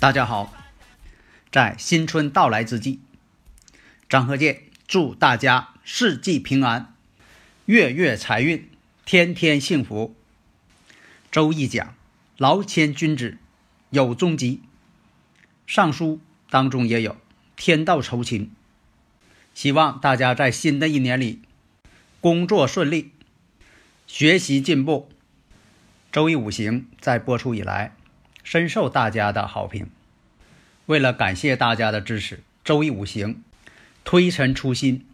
大家好，在新春到来之际，张和建祝大家四季平安，月月财运，天天幸福。周易讲：劳谦君子，有终吉。尚书当中也有天道酬勤。希望大家在新的一年里工作顺利，学习进步。周易五行在播出以来。深受大家的好评。为了感谢大家的支持，周易五行推陈出新，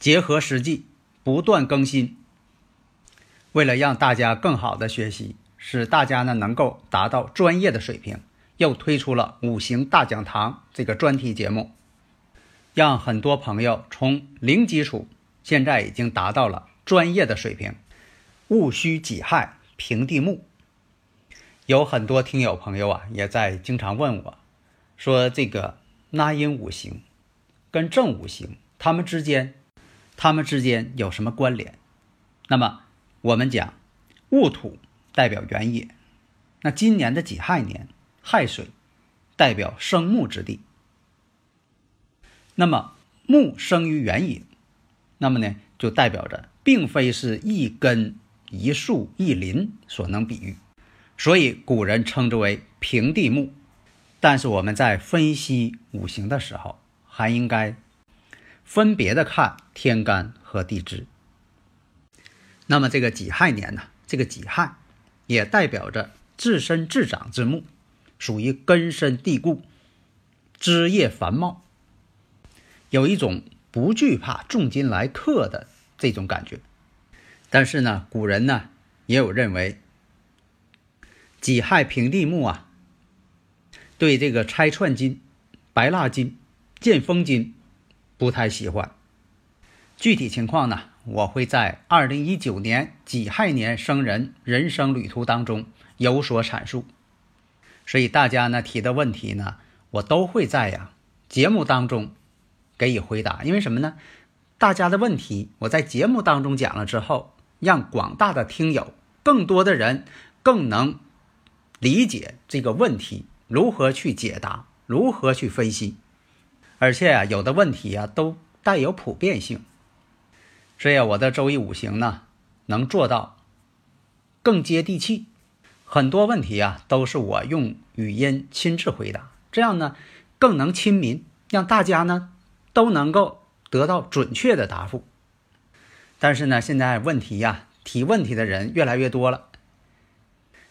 结合实际不断更新。为了让大家更好的学习，使大家呢能够达到专业的水平，又推出了五行大讲堂这个专题节目，让很多朋友从零基础现在已经达到了专业的水平。戊戌己亥平地木。有很多听友朋友啊，也在经常问我，说这个纳音五行跟正五行，它们之间，它们之间有什么关联？那么我们讲，戊土代表原野，那今年的己亥年，亥水代表生木之地。那么木生于原野，那么呢，就代表着并非是一根一树一林所能比喻。所以古人称之为平地木，但是我们在分析五行的时候，还应该分别的看天干和地支。那么这个己亥年呢，这个己亥也代表着自身自长之木，属于根深蒂固、枝叶繁茂，有一种不惧怕重金来克的这种感觉。但是呢，古人呢也有认为。己亥平地木啊，对这个拆串金、白蜡金、见风金不太喜欢。具体情况呢，我会在二零一九年己亥年生人人生旅途当中有所阐述。所以大家呢提的问题呢，我都会在呀节目当中给予回答。因为什么呢？大家的问题我在节目当中讲了之后，让广大的听友更多的人更能。理解这个问题如何去解答，如何去分析，而且啊，有的问题啊都带有普遍性，所以，我的周易五行呢能做到更接地气。很多问题啊都是我用语音亲自回答，这样呢更能亲民，让大家呢都能够得到准确的答复。但是呢，现在问题呀提问题的人越来越多了。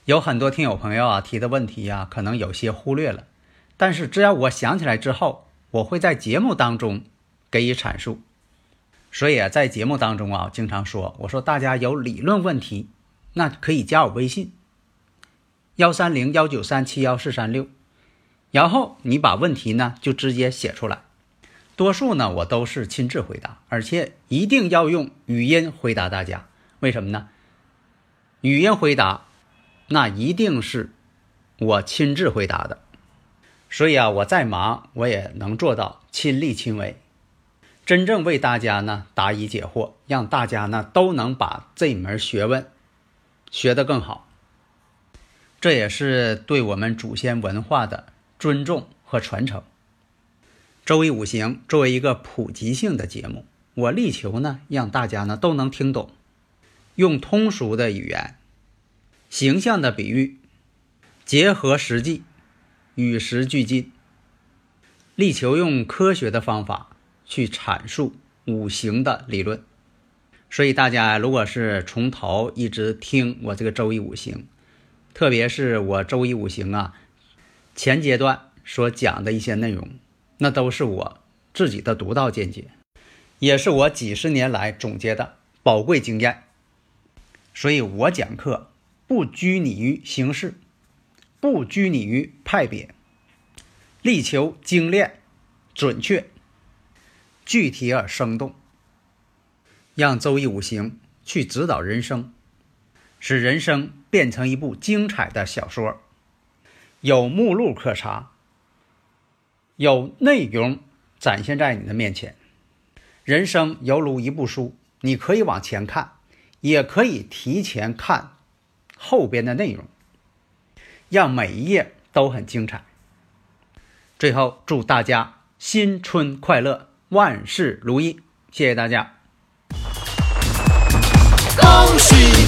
有很多听友朋友啊提的问题呀，可能有些忽略了，但是只要我想起来之后，我会在节目当中给予阐述。所以啊，在节目当中啊，经常说，我说大家有理论问题，那可以加我微信幺三零幺九三七幺四三六，然后你把问题呢就直接写出来，多数呢我都是亲自回答，而且一定要用语音回答大家。为什么呢？语音回答。那一定是我亲自回答的，所以啊，我再忙我也能做到亲力亲为，真正为大家呢答疑解惑，让大家呢都能把这门学问学得更好。这也是对我们祖先文化的尊重和传承。周易五行作为一个普及性的节目，我力求呢让大家呢都能听懂，用通俗的语言。形象的比喻，结合实际，与时俱进，力求用科学的方法去阐述五行的理论。所以大家如果是从头一直听我这个周易五行，特别是我周易五行啊前阶段所讲的一些内容，那都是我自己的独到见解，也是我几十年来总结的宝贵经验。所以我讲课。不拘泥于形式，不拘泥于派别，力求精炼、准确、具体而生动，让周易五行去指导人生，使人生变成一部精彩的小说，有目录可查，有内容展现在你的面前。人生犹如一部书，你可以往前看，也可以提前看。后边的内容，让每一页都很精彩。最后，祝大家新春快乐，万事如意！谢谢大家，恭喜。